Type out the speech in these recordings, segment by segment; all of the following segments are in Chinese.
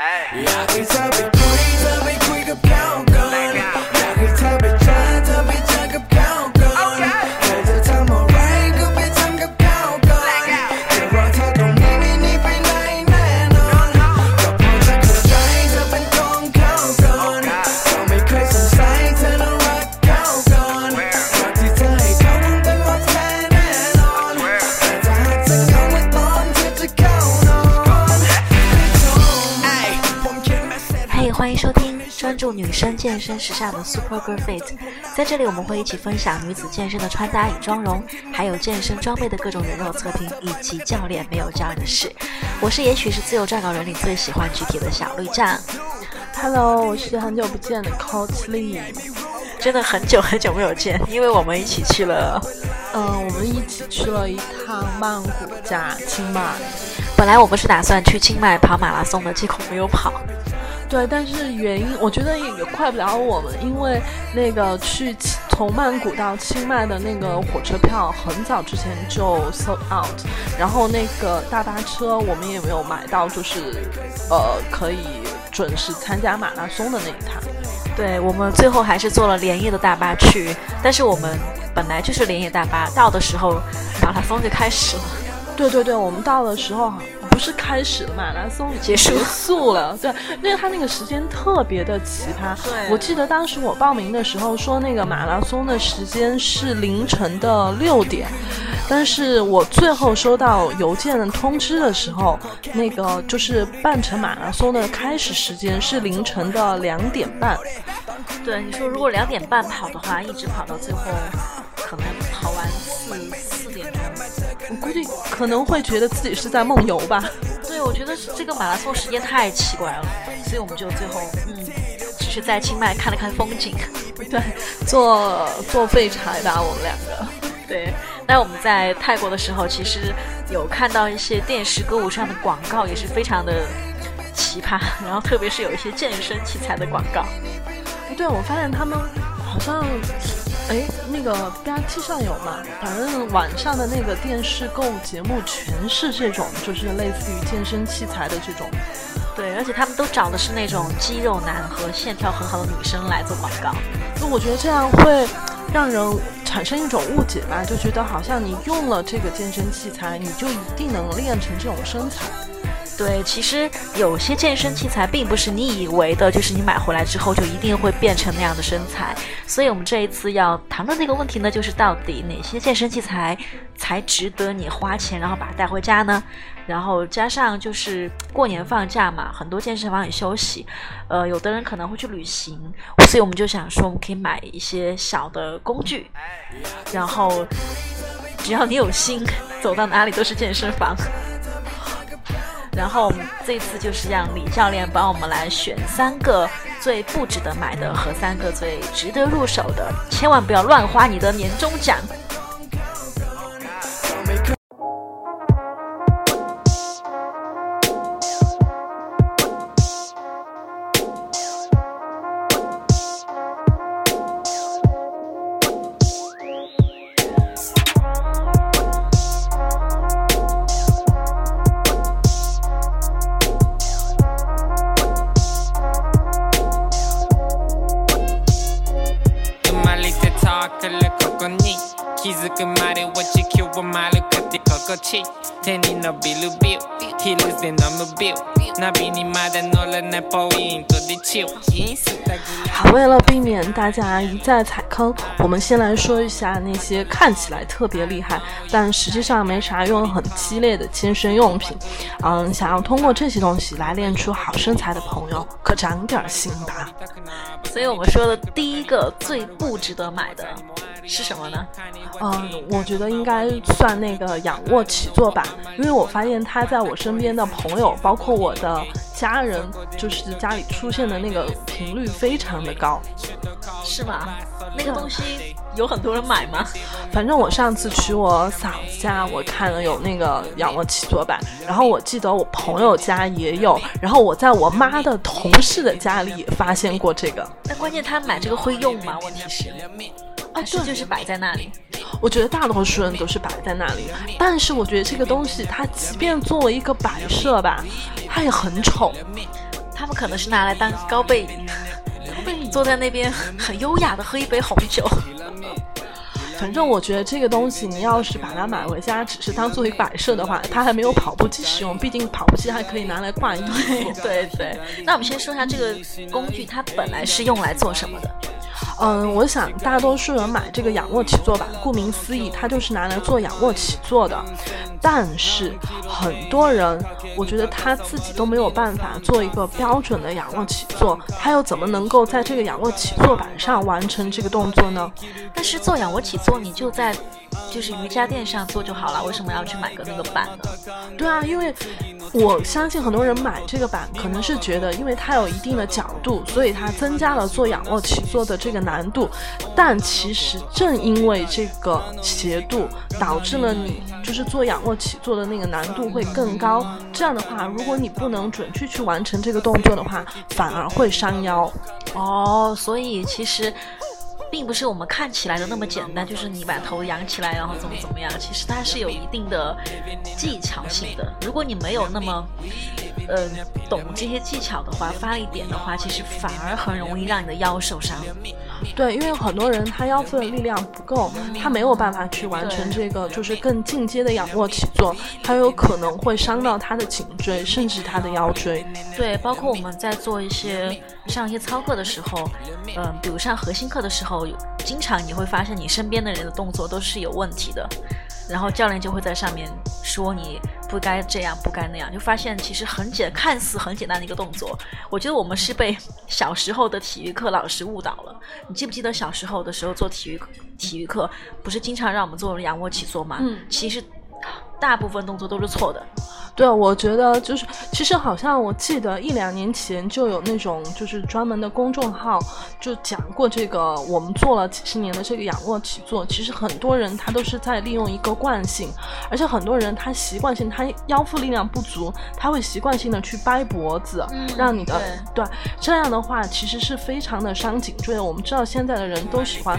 Hey. Ja, ik zou ik, ik zou ik, ik 女生健身时尚的 Super Girl Fit，在这里我们会一起分享女子健身的穿搭与妆容，还有健身装备的各种人肉测评，以及教练没有教你的事。我是也许是自由撰稿人里最喜欢具体的小绿酱，Hello，我是很久不见的 Coach Lee。真的很久很久没有见，因为我们一起去了。嗯，我们一起去了一趟曼谷加清迈。本来我们是打算去清迈跑马拉松的，结果没有跑。对，但是原因我觉得也快不了我们，因为那个去从曼谷到清迈的那个火车票很早之前就 sold out，然后那个大巴车我们也没有买到，就是呃可以准时参加马拉松的那一趟。对我们最后还是坐了连夜的大巴去，但是我们本来就是连夜大巴，到的时候马拉松就开始了。对对对，我们到的时候不是开始了，马拉松已经结束结束了。对，因为他那个时间特别的奇葩。对我记得当时我报名的时候说那个马拉松的时间是凌晨的六点，但是我最后收到邮件的通知的时候，那个就是半程马拉松的开始时间是凌晨的两点半。对，你说如果两点半跑的话，一直跑到最后，可能跑完四四点钟。我估计可能会觉得自己是在梦游吧。对，我觉得这个马拉松时间太奇怪了，所以我们就最后嗯，只是在清迈看了看风景。对，做做废柴吧，我们两个。对，那我们在泰国的时候，其实有看到一些电视歌舞上的广告，也是非常的奇葩。然后特别是有一些健身器材的广告。哎，对，我发现他们好像，哎，那个 BRT 上有嘛，反正晚上的那个电视购物节目全是这种，就是类似于健身器材的这种。对，而且他们都找的是那种肌肉男和线条很好的女生来做广告。那我觉得这样会让人产生一种误解吧，就觉得好像你用了这个健身器材，你就一定能练成这种身材。对，其实有些健身器材并不是你以为的，就是你买回来之后就一定会变成那样的身材。所以我们这一次要谈论的一个问题呢，就是到底哪些健身器材才值得你花钱，然后把它带回家呢？然后加上就是过年放假嘛，很多健身房也休息，呃，有的人可能会去旅行，所以我们就想说，我们可以买一些小的工具，然后只要你有心，走到哪里都是健身房。然后这次就是让李教练帮我们来选三个最不值得买的和三个最值得入手的，千万不要乱花你的年终奖。て心地手に伸びるビューヒルズで飲むビューナビにまだ乗らないポイントでチルインスタグラ好，为了避免大家一再踩坑，我们先来说一下那些看起来特别厉害，但实际上没啥用、很激烈的健身用品。嗯，想要通过这些东西来练出好身材的朋友，可长点心吧。所以我们说的第一个最不值得买的是什么呢？嗯，我觉得应该算那个仰卧起坐吧，因为我发现他在我身 边的朋友，包括我的家人，就是家里出现的那个频率非常的高。是吗？那个东西有很多人买吗？反正我上次去我嫂子家，我看了有那个仰卧起坐板，然后我记得我朋友家也有，然后我在我妈的同事的家里也发现过这个。那关键他买这个会用吗？问题是，啊，对就是摆在那里？我觉得大多数人都是摆在那里，但是我觉得这个东西它即便作为一个摆设吧，它也很丑。他们可能是拿来当高背椅，高背椅坐在那边很优雅的喝一杯红酒。反正我觉得这个东西，你要是把它买回家，只是当做一个摆设的话，它还没有跑步机实用。毕竟跑步机还可以拿来挂衣服。对对，那我们先说一下这个工具，它本来是用来做什么的？嗯，我想大多数人买这个仰卧起坐板，顾名思义，它就是拿来做仰卧起坐的。但是很多人，我觉得他自己都没有办法做一个标准的仰卧起坐，他又怎么能够在这个仰卧起坐板上完成这个动作呢？但是做仰卧起坐，你就在就是瑜伽垫上做就好了，为什么要去买个那个板呢？对啊，因为我相信很多人买这个板，可能是觉得因为它有一定的角度，所以它增加了做仰卧起坐的这个难度。但其实正因为这个斜度，导致了你就是做仰卧起坐的那个难度会更高。这样的话，如果你不能准确去完成这个动作的话，反而会伤腰。哦，所以其实。并不是我们看起来的那么简单，就是你把头仰起来，然后怎么怎么样。其实它是有一定的技巧性的。如果你没有那么，呃，懂这些技巧的话，发力点的话，其实反而很容易让你的腰受伤。对，因为很多人他腰腹的力量不够，他没有办法去完成这个就是更进阶的仰卧起坐，他有可能会伤到他的颈椎，甚至他的腰椎。对，包括我们在做一些上一些操课的时候，嗯、比如上核心课的时候，经常你会发现你身边的人的动作都是有问题的，然后教练就会在上面说你不该这样，不该那样，就发现其实很简，看似很简单的一个动作，我觉得我们是被小时候的体育课老师误导了。你记不记得小时候的时候做体育课体育课，不是经常让我们做仰卧起坐吗？嗯其实大部分动作都是错的。对，我觉得就是，其实好像我记得一两年前就有那种就是专门的公众号就讲过这个，我们做了几十年的这个仰卧起坐，其实很多人他都是在利用一个惯性，而且很多人他习惯性他腰腹力量不足，他会习惯性的去掰脖子，嗯让你的对这样的话其实是非常的伤颈椎的。我们知道现在的人都喜欢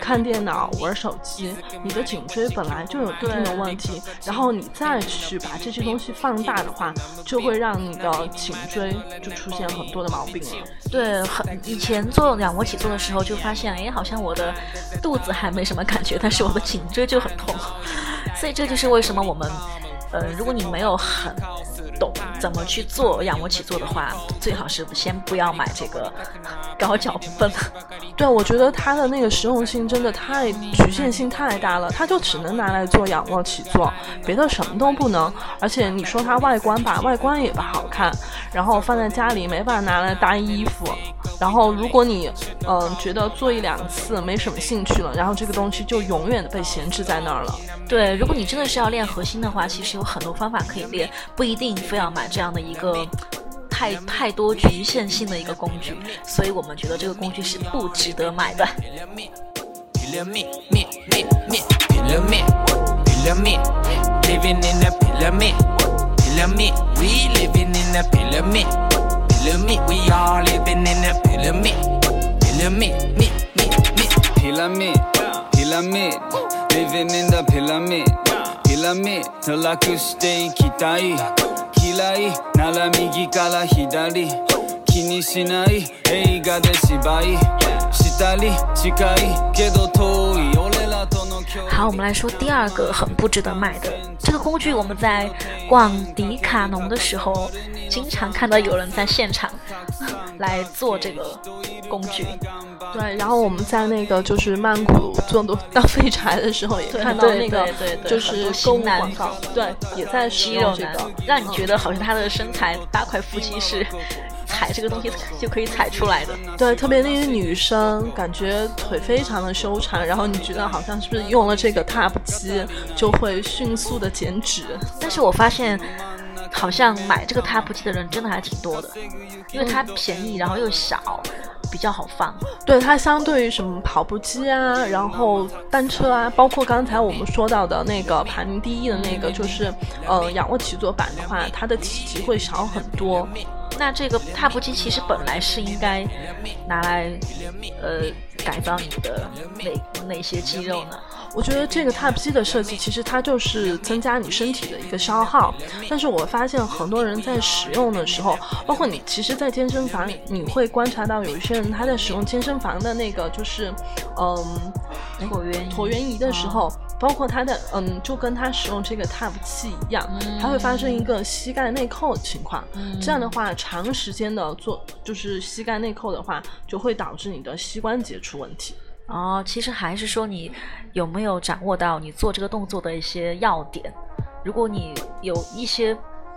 看电脑、玩手机，你的颈椎本来就有一定的问题，然后你再去把这些东西放大的话，就会让你的颈椎就出现很多的毛病了。对，很以前做仰卧起坐的时候就发现，哎，好像我的肚子还没什么感觉，但是我的颈椎就很痛，所以这就是为什么我们，呃，如果你没有很怎么去做仰卧起坐的话，最好是先不要买这个高脚凳。对，我觉得它的那个实用性真的太局限性太大了，它就只能拿来做仰卧起坐，别的什么都不能。而且你说它外观吧，外观也不好看，然后放在家里没办法拿来搭衣服。然后如果你嗯、呃觉得做一两次没什么兴趣了，然后这个东西就永远的被闲置在那儿了。对，如果你真的是要练核心的话，其实有很多方法可以练，不一定非要买这样的一个。太太多局限性的一个工具，所以我们觉得这个工具是不值得买的。Pyramid, me, me, me, pyramid, pyramid, living in a pyramid, pyramid, we living in a pyramid, pyramid, we all living in a pyramid, pyramid, me, me, me. pyramid, pyramid, living in the pyramid, pyramid 楽していきたい嫌いなら右から左気にしない映画で芝居したり近いけど遠い俺らとの距離好，我们来说第二个很不值得买的 这个工具。我们在逛迪卡侬的时候，经常看到有人在现场来做这个工具。对，然后我们在那个就是曼谷做当废柴的时候，也看到那个就是很多购物型男广告，对，也在使肌肉男用这个，，让你觉得好像他的身材八块腹肌是踩这个东西就可以踩出来的。对，特别那些女生，感觉腿非常的修长，然后你觉得好像是不是用了这个踏步机就会迅速的减脂？但是我发现，好像买这个 TAP 机的人真的还挺多的，因为它便宜，然后又小，比较好放。对它相对于什么跑步机啊，然后单车啊，包括刚才我们说到的那个排名第一的那个，就是呃仰卧起坐板的话，它的体积会小很多。那这个踏步机其实本来是应该拿来，呃，改造你的哪哪些肌肉呢？我觉得这个 Type C 的设计其实它就是增加你身体的一个消耗，但是我发现很多人在使用的时候，包括你，其实，在健身房里你会观察到有一些人他在使用健身房的那个就是，嗯，椭圆椭圆仪的时候，包括他的嗯，就跟他使用这个 Type 一样，它会发生一个膝盖内扣的情况。这样的话，长时间的做就是膝盖内扣的话，就会导致你的膝关节出问题。哦，其实还是说你有没有掌握到你做这个动作的一些要点。如果你有一些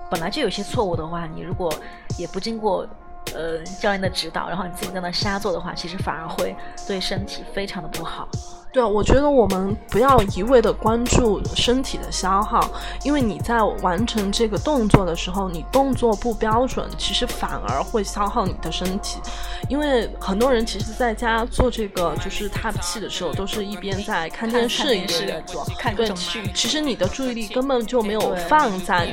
本来就有些错误的话，你如果也不经过呃教练的指导，然后你自己在那瞎做的话，其实反而会对身体非常的不好。对，我觉得我们不要一味的关注身体的消耗，因为你在完成这个动作的时候，你动作不标准，其实反而会消耗你的身体。因为很多人其实在家做这个就是 Type 气的时候，都是一边在看电视一边在做，对看各种，剧。其实你的注意力根本就没有放在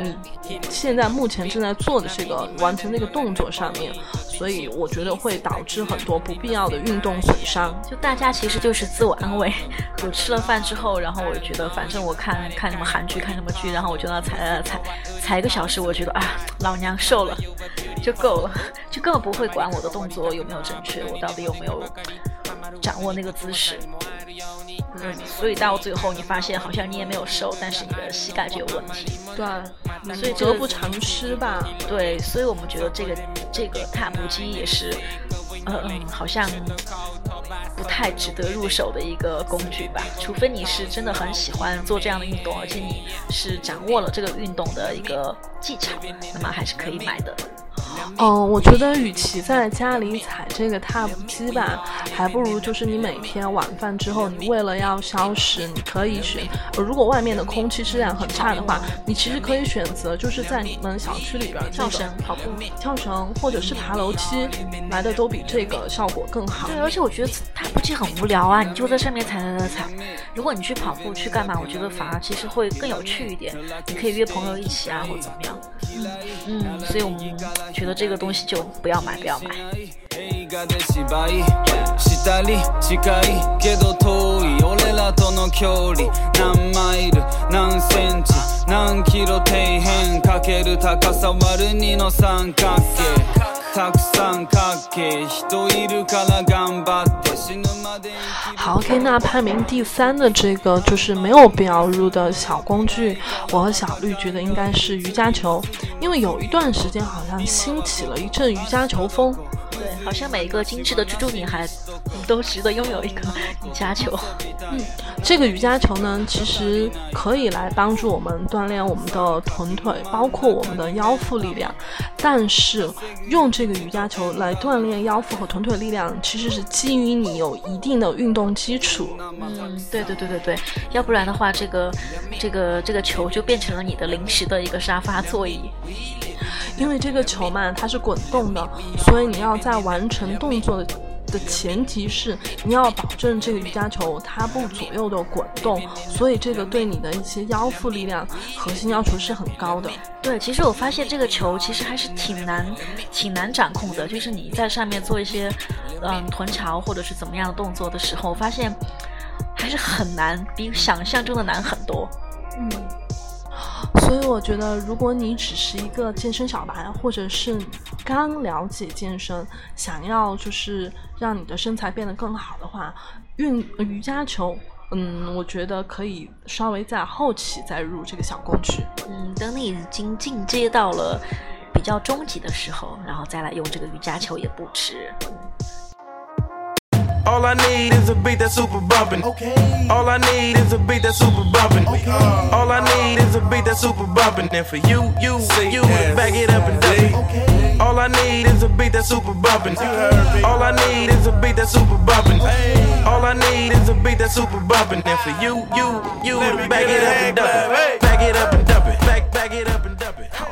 你现在目前正在做的这个完成那个动作上面，所以我觉得会导致很多不必要的运动损伤。就大家其实就是自我安慰。我吃了饭之后，然后我就觉得，反正我看看什么韩剧，看什么剧，然后我就那踩踩踩踩一个小时，我觉得啊，老娘瘦了就够了，就根本不会管我的动作有没有正确，我到底有没有掌握那个姿势。嗯，所以到最后你发现好像你也没有瘦，但是你的膝盖就有问题。对，所以得不偿失吧。对，所以我们觉得这个这个踏步机也是，呃嗯，好像不太值得入手的一个工具吧。除非你是真的很喜欢做这样的运动，而且你是掌握了这个运动的一个技巧，那么还是可以买的。嗯，我觉得与其在家里踩这个踏步机吧，还不如就是你每天晚饭之后，你为了要消食，你可以选。如果外面的空气质量很差的话，你其实可以选择就是在你们小区里边跳绳、跑步。跳绳或者是爬楼梯，来的都比这个效果更好。对，而且我觉得踏步机很无聊啊，你就在上面踩踩踩踩。如果你去跑步去干嘛，我觉得反而其实会更有趣一点。你可以约朋友一起啊，或者怎么样。嗯，所以我们觉得这个东西就不要买，不要买。映画で芝居したり近いけど遠い俺らとの距離何マイル何センチ何キロ底辺かける高さ割る2の三角形たくさんかけ人いるから頑張って死ぬまで生きる好，OK，那排名第三的这个就是没有必要入的小工具，我和小绿觉得应该是瑜伽球，因为有一段时间好像兴起了一阵瑜伽球风。 对，好像每一个精致的猪猪女孩都值得拥有一个瑜伽球。嗯这个瑜伽球呢，其实可以来帮助我们锻炼我们的臀腿，包括我们的腰腹力量。但是用这个瑜伽球来锻炼腰腹和臀腿力量，其实是基于你有一定的运动基础。嗯，对对对对对，要不然的话，这个这个这个球就变成了你的临时的一个沙发座椅。因为这个球嘛，它是滚动的，所以你要在完成动作的的前提是你要保证这个瑜伽球它不左右的滚动，所以这个对你的一些腰腹力量核心要求是很高的。对，其实我发现这个球其实还是挺难挺难掌控的，就是你在上面做一些嗯臀桥或者是怎么样的动作的时候，我发现还是很难，比想象中的难很多。嗯，所以我觉得，如果你只是一个健身小白，或者是刚了解健身，想要就是让你的身材变得更好的话，运瑜伽球，嗯，我觉得可以稍微在后期再入这个小工具。嗯，等你已经进阶到了比较中级的时候，然后再来用这个瑜伽球也不迟。All I need is a beat that's super bumpin'. Okay. All I need is a beat that's super bumpin'. Okay. All I need is a beat that's super bumpin'. And for you, you, you to back it up and it. Okay. All I need is a beat that's super bumpin'. All I need is a beat that's super bumpin'. All I need is a beat that's super bumpin'. And for you, you, you back it up and dump it. Back it up and dump it. Back, back it up and dump it.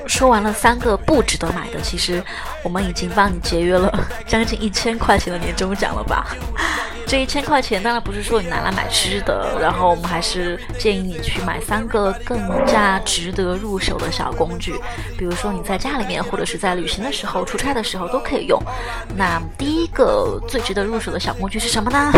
说完了三个不值得买的，其实我们已经帮你节约了 将近一千块钱的年终奖了吧？这一千块钱当然不是说你拿来买吃的，然后我们还是建议你去买三个更加值得入手的小工具，比如说你在家里面或者是在旅行的时候、出差的时候都可以用。那第一个最值得入手的小工具是什么呢？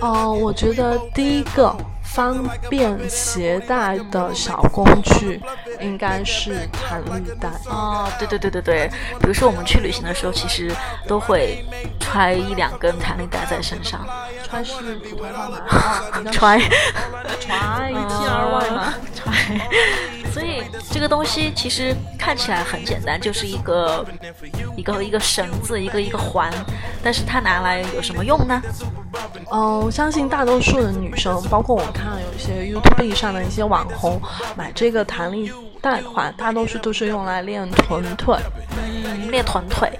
哦、我觉得第一个方便携带的小工具，应该是弹力带。哦，对对对对对，比如说我们去旅行的时候，其实都会揣一两根弹力带在身上。揣是普通话吗？啊，揣，揣 T R Y 吗？揣。所以这个东西其实看起来很简单，就是一个一个一个绳子，一个一个环，但是它拿来有什么用呢？嗯，我相信大多数的女生，包括我看有一些 YouTube 上的一些网红买这个弹力带环，大多数都是用来练臀腿。嗯，练臀腿。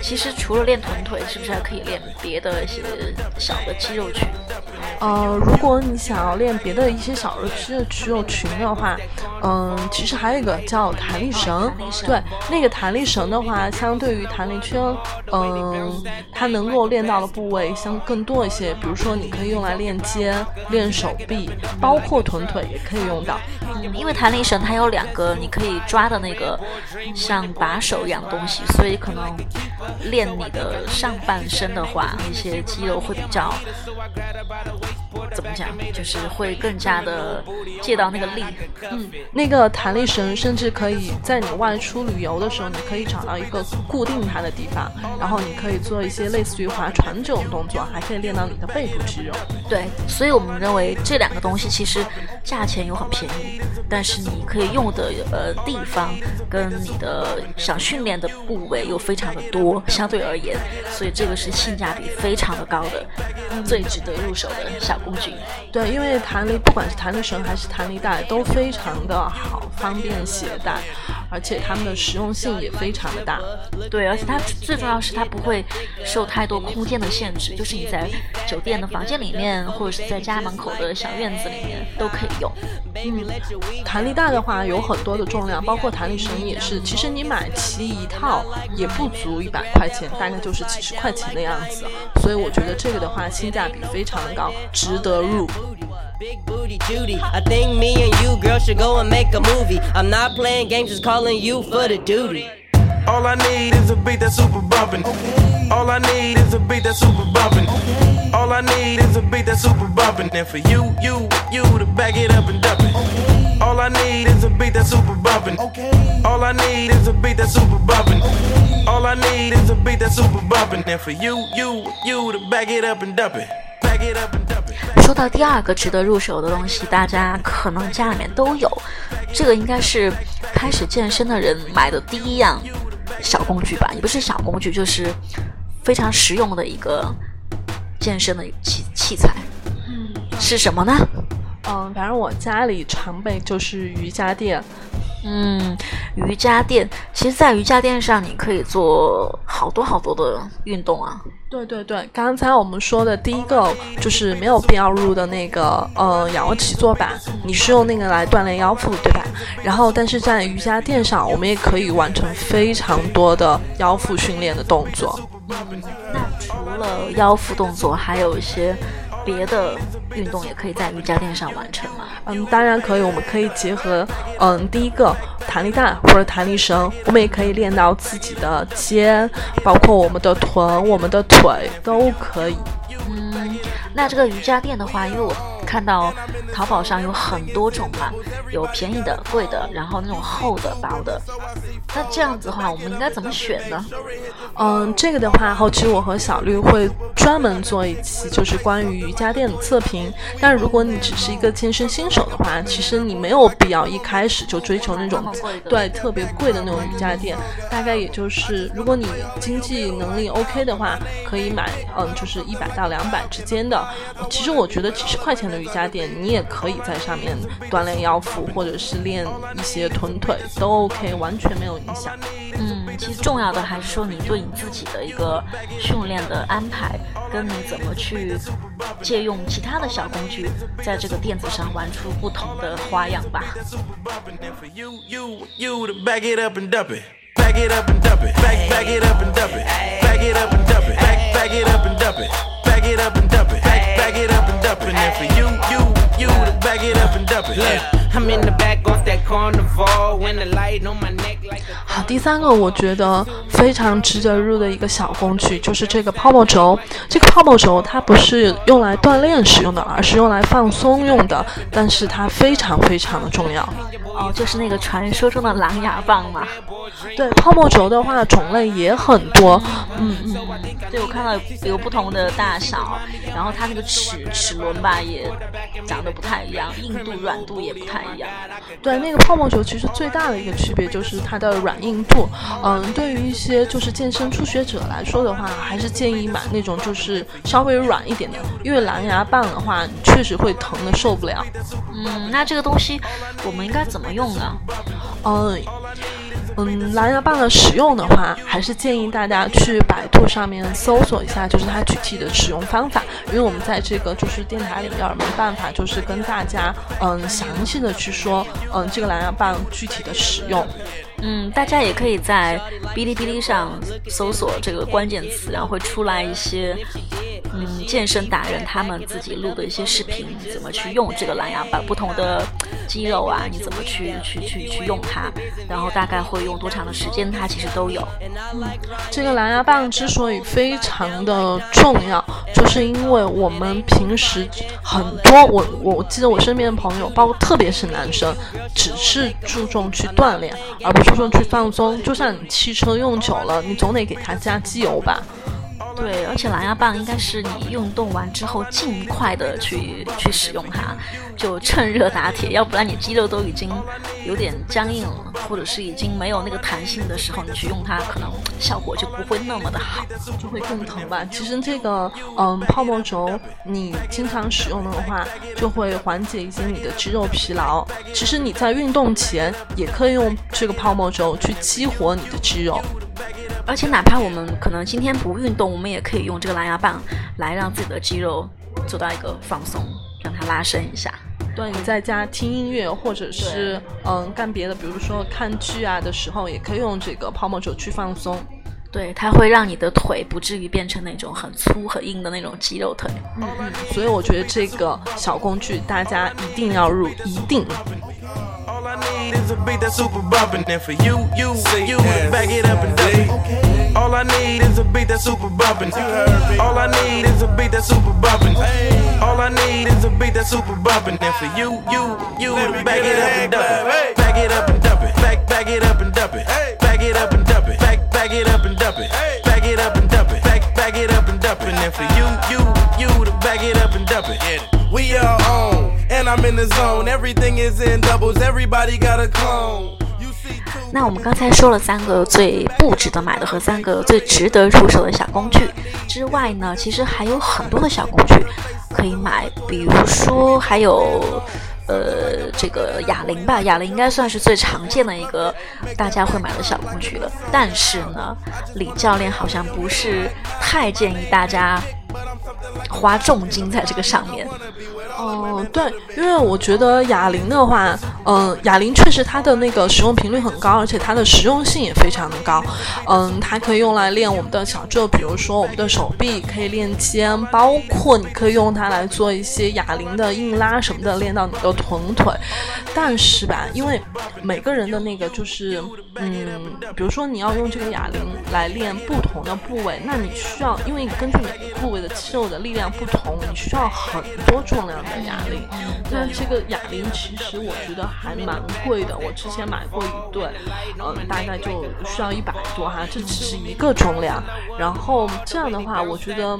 其实除了练臀腿，是不是还可以练别的一些小的肌肉群？呃，如果你想要练别的一些小的肌肉肌肉群的话，嗯，其实还有一个叫弹力绳。对，那个弹力绳的话，相对于弹力圈，嗯，它能够练到的部位相更多一些。比如说，你可以用来练肩、练手臂，包括臀腿也可以用到。嗯，因为弹力绳它有两个你可以抓的那个像把手一样东西，所以可能。练你的上半身的话，那些肌肉会比较怎么讲？就是会更加的借到那个力。嗯，那个弹力绳甚至可以在你外出旅游的时候，你可以找到一个固定它的地方，然后你可以做一些类似于划船这种动作，还可以练到你的背部肌肉。对，所以我们认为这两个东西其实价钱又很便宜，但是你可以用的呃地方跟你的想训练的部位又非常的多。相对而言，所以这个是性价比非常的高的，最值得入手的小工具。对，因为弹力不管是弹力绳还是弹力带都非常的好，方便携带，而且它们的实用性也非常的大。对，而且它最重要是它不会受太多空间的限制，就是你在酒店的房间里面，或者是在家门口的小院子里面都可以用。嗯，弹力带的话有很多的重量，包括弹力绳也是。其实你买齐一套也不足一百块钱，大概就是几十块钱的样子。所以我觉得这个的话性价比非常的高，值得入。Big booty Judy. I think me and you, girl, should go and make a movie. I'm not playing games, just calling you for the duty. All I need is a beat that's super bumpin'. All I need is a beat that's super bumpin'. All I need is a beat that's super bumpin'. And for you, you, you to back it up and dump it. All I need is a beat that's super bumpin'. All I need is a beat that's super bumpin'. All I need is a beat that's super bumpin'. And for you, you, you to back it up and dump it. 说到第二个值得入手的东西，大家可能家里面都有，这个应该是开始健身的人买的第一样小工具吧，也不是小工具，就是非常实用的一个健身的器器材。嗯，是什么呢？嗯，反正我家里常备就是瑜伽垫。嗯，瑜伽垫，其实，在瑜伽垫上你可以做好多好多的运动啊。对对对，刚才我们说的第一个就是没有必要入的那个呃仰卧起坐板，你是用那个来锻炼腰腹，对吧？然后，但是在瑜伽垫上，我们也可以完成非常多的腰腹训练的动作。那除了腰腹动作，还有一些别的运动也可以在瑜伽垫上完成吗？嗯，当然可以，我们可以结合嗯第一个弹力带或者弹力绳，我们也可以练到自己的肩，包括我们的臀、我们的腿都可以。嗯，那这个瑜伽垫的话，因为我看到淘宝上有很多种嘛，有便宜的、贵的，然后那种厚的、薄的。那这样子的话，我们应该怎么选呢？嗯，这个的话，后期我和小绿会专门做一期，就是关于瑜伽垫的测评。但如果你只是一个健身新手的话，其实你没有必要一开始就追求那种对特别贵的那种瑜伽垫。大概也就是，如果你经济能力 OK 的话，可以买嗯，就是一百到两百之间的。其实我觉得几十块钱的瑜伽垫，你也可以在上面锻炼腰腹，或者是练一些臀腿都 OK，完全没有影响。嗯，其实重要的还是说你对你自己的一个训练的安排，跟你怎么去借用其他的小工具，在这个垫子上玩出不同的花样吧。Back it up and dump it. Back it up and dump it. Back, back it up and dump it. Back it up and dump it. Back, back it up and dump it. Back it up and dump it. 啊 to bag it and it. Yeah. 好，第三个我觉得非常值得入的一个小工具，就是这个泡沫轴。这个泡沫轴它不是用来锻炼使用的，而是用来放松用的，但是它非常非常的重要。哦，就是那个传说中的狼牙棒嘛。对，泡沫轴的话种类也很多，嗯嗯，对我看到有有不同的大小，然后它那个齿齿轮吧也长得不太一样，硬度软度也不太一样。对，那个泡沫轴其实最大的一个区别就是它的软硬度。嗯，对于一些就是健身初学者来说的话，还是建议买那种就是稍微软一点的，因为狼牙棒的话确实会疼的受不了。嗯，那这个东西我们应该怎么用呢？嗯。嗯，蓝牙棒的使用的话，还是建议大家去百度上面搜索一下，就是它具体的使用方法。因为我们在这个就是电台里边没办法，就是跟大家嗯详细的去说嗯这个蓝牙棒具体的使用。嗯，大家也可以在哔哩哔哩上搜索这个关键词，然后会出来一些。嗯，健身达人他们自己录的一些视频，怎么去用这个蓝牙棒，不同的肌肉啊，你怎么去去去去用它，然后大概会用多长的时间，它其实都有。嗯，这个蓝牙棒之所以非常的重要，就是因为我们平时很多我我记得我身边的朋友，包括特别是男生，只是注重去锻炼，而不注重去放松。就像你汽车用久了，你总得给它加机油吧。对，而且蓝牙棒应该是你运动完之后尽快的去去使用它，就趁热打铁，要不然你肌肉都已经有点僵硬了，或者是已经没有那个弹性的时候，你去用它，可能效果就不会那么的好，就会更疼吧。其实这个嗯泡沫轴，你经常使用的话，就会缓解一些你的肌肉疲劳。其实你在运动前也可以用这个泡沫轴去激活你的肌肉。而且哪怕我们可能今天不运动，我们也可以用这个蓝牙棒来让自己的肌肉做到一个放松，让它拉伸一下。对，你在家听音乐或者是嗯干别的，比如说看剧啊的时候，也可以用这个泡沫轴去放松。对，它会让你的腿不至于变成那种很粗很硬的那种肌肉腿。嗯嗯，所以我觉得这个小工具大家一定要入，一定。Need is a beat that's super bumpin'. And for you, you, you to back it up and dump it. All I need is a beat that's super bumpin'. All I need is a beat that's super bumpin'. All I need is a beat that's super bumpin'. And for you, you, you back it up and dump it. Back it up and dump it. Back, back it up and dump it. Back it up and dump it. Back, back it up and dump it. Back it up and dump it. Back, back it up and dump it. And for you, you, you to back it up and dump it. We are on. And I'm in the zone, everything is in doubles, everybody got a clone. 那我们刚才说了三个最不值得买的和三个最值得入手的小工具之外呢，其实还有很多的小工具可以买，比如说还有呃这个哑铃吧，哑铃应该算是最常见的一个大家会买的小工具了。但是呢，李教练好像不是太建议大家花重金在这个上面。嗯，对，因为我觉得哑铃的话，嗯，哑铃确实它的那个使用频率很高，而且它的实用性也非常的高。嗯，它可以用来练我们的小肌肉，比如说我们的手臂，可以练肩，包括你可以用它来做一些哑铃的硬拉什么的，练到你的臀腿。但是吧，因为每个人的那个就是，嗯，比如说你要用这个哑铃来练不同的部位，那你需要，因为你根据每个部位的肌肉的力量不同，你需要很多重量。哑铃，那这个哑铃其实我觉得还蛮贵的。我之前买过一对，嗯，大概就需要一百多哈。这只是一个重量，然后这样的话，我觉得，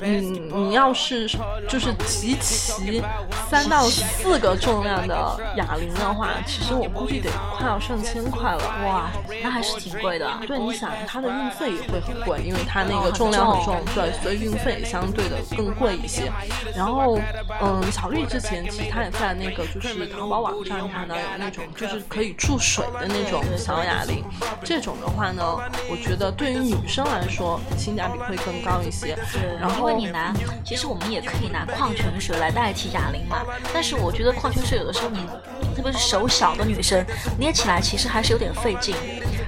嗯，你要是就是集齐三到四个重量的哑铃的话，其实我估计得快要上千块了。哇，那还是挺贵的。对，你想它的运费也会很贵，因为它那个重量很重，对，所以运费相对的更贵一些。然后，嗯。嗯，小绿之前其实他也在那个就是淘宝网上看到有那种就是可以注水的那种小哑铃，这种的话呢，我觉得对于女生来说性价比会更高一些。然后你拿，其实我们也可以拿矿泉水来代替哑铃嘛，但是我觉得矿泉水有的时候你，特别是手小的女生捏起来其实还是有点费劲。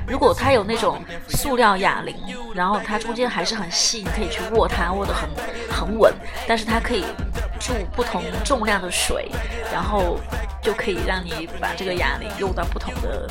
如果它有那种塑料哑铃，然后它中间还是很细，你可以去握它，握得很很稳，但是它可以注不同重量的水，然后就可以让你把这个哑铃用到不同的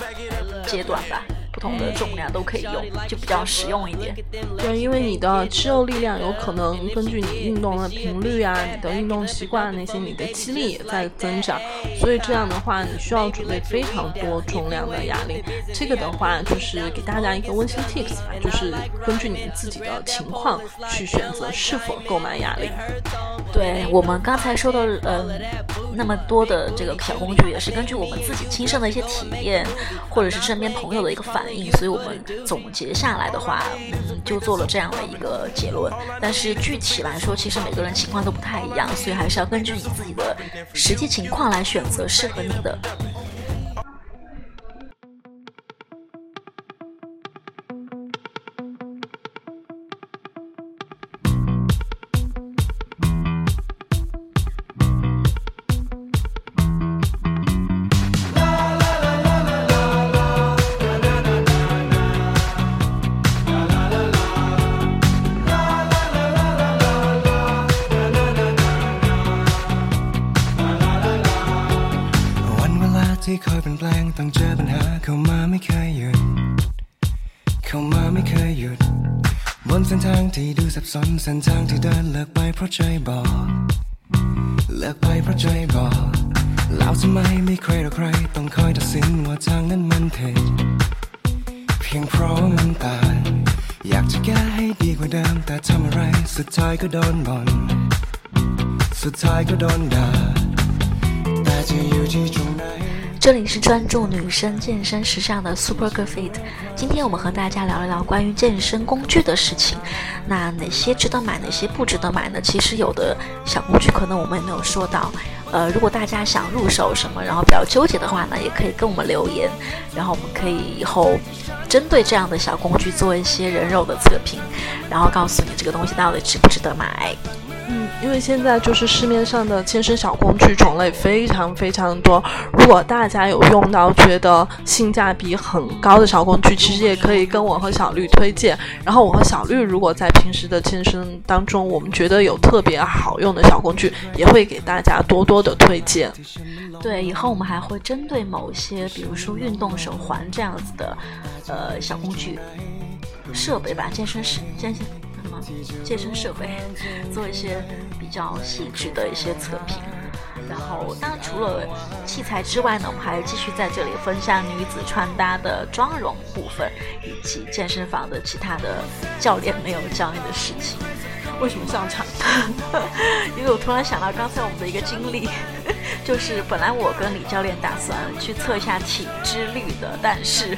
阶段吧。不同的重量都可以用，就比较实用一点。对，因为你的肌肉力量有可能根据你运动的频率啊、你的运动习惯那些，你的肌力也在增长，所以这样的话，你需要准备非常多重量的哑铃。这个的话，就是给大家一个温馨 tips 吧，就是根据你自己的情况去选择是否购买哑铃。对我们刚才说的，嗯，那么多的这个小工具，也是根据我们自己亲身的一些体验，或者是身边朋友的一个反应，所以我们总结下来的话，嗯，就做了这样的一个结论。但是具体来说，其实每个人情况都不太一样，所以还是要根据你自己的实际情况来选择适合你的。 ส้นเส้นทางที่เดินเลิกไปเพราะใจบอกเลิกไปเพราะใจบอกแล้วทำไมไม่ใครหรอกใคร ต้องคอยตัดสินว่าทางนั้นมันผิดเพียงเพราะมันต่างอยากจะแก้ให้ดีกว่าเดิมแต่ทำอะไร สุดท้ายก็โดนบ่นสุดท้ายก็โดนด่า 是专注女生健身时尚的 Super Girl Fit。今天我们和大家聊一聊关于健身工具的事情。那哪些值得买，哪些不值得买呢？其实有的小工具可能我们也没有说到。呃，如果大家想入手什么，然后比较纠结的话呢，也可以跟我们留言，然后我们可以以后针对这样的小工具做一些人肉的测评，然后告诉你这个东西到底值不值得买。因为现在就是市面上的健身小工具种类非常非常多，如果大家有用到觉得性价比很高的小工具，其实也可以跟我和小绿推荐。然后我和小绿如果在平时的健身当中，我们觉得有特别好用的小工具，也会给大家多多的推荐。对，以后我们还会针对某些，比如说运动手环这样子的，呃，小工具、设备吧，健身室、健身健身设备，做一些比较细致的一些测评。然后，当然除了器材之外呢，我们还继续在这里分享女子穿搭的妆容部分，以及健身房的其他的教练没有教你的事情。为什么上场？因为我突然想到刚才我们的一个经历，就是本来我跟李教练打算去测一下体脂率的，但是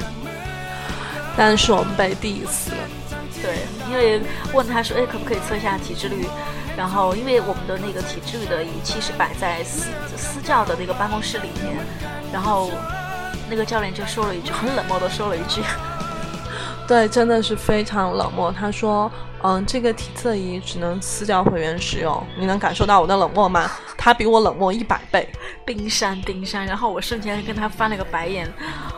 但是我们被 diss 了。对，因为问他说，哎，可不可以测一下体脂率？然后因为我们的那个体脂率的仪器是摆在私私教的那个办公室里面，然后那个教练就说了一句很冷漠的说了一句，对，真的是非常冷漠。他说：“嗯，这个体测仪只能私教会员使用。”你能感受到我的冷漠吗？他比我冷漠一百倍。冰山冰山。然后我瞬间跟他翻了个白眼，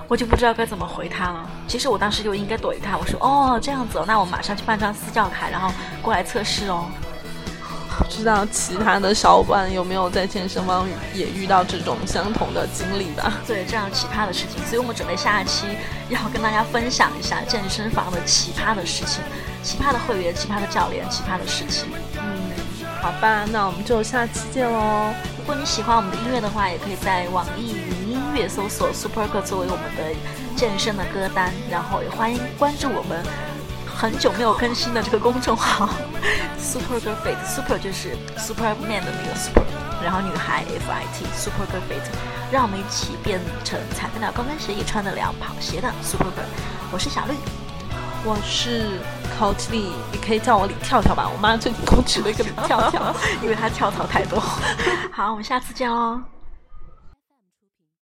我就不知道该怎么回他了。其实我当时就应该怼他，我说：“哦，这样子，那我马上去办张私教卡，然后过来测试哦。”不知道其他的小伙伴有没有在健身房也遇到这种相同的经历吧？对，这样奇葩的事情，所以我们准备下一期要跟大家分享一下健身房的奇葩的事情，奇葩的会员、奇葩的教练、奇葩的事情。嗯，好吧，那我们就下期见喽。如果你喜欢我们的音乐的话，也可以在网易云音乐搜索 Super Girl 作为我们的健身的歌单，然后也欢迎关注我们。很久没有更新的这个公众号 Super Girl Fit，Super 就是 Superman 的那个 Super，然后女孩 F I T Super Girl Fit，让我们一起变成踩得了高跟鞋也穿得了跑鞋的 Super Girl。我是小绿，我是 Coach 李，你可以叫我李跳跳吧。我妈最近给我取了一个李跳跳，因为她跳槽太多。好，我们下次见喽。